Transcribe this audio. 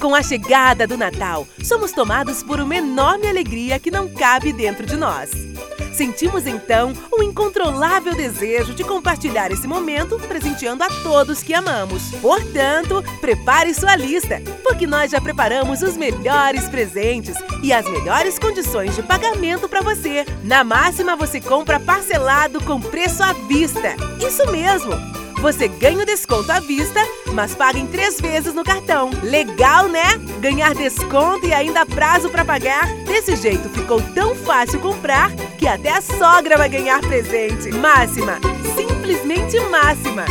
Com a chegada do Natal, somos tomados por uma enorme alegria que não cabe dentro de nós. Sentimos então o incontrolável desejo de compartilhar esse momento presenteando a todos que amamos. Portanto, prepare sua lista, porque nós já preparamos os melhores presentes e as melhores condições de pagamento para você. Na máxima, você compra parcelado com preço à vista. Isso mesmo! Você ganha o desconto à vista, mas paga em três vezes no cartão. Legal, né? Ganhar desconto e ainda prazo para pagar. Desse jeito ficou tão fácil comprar que até a sogra vai ganhar presente. Máxima, simplesmente máxima.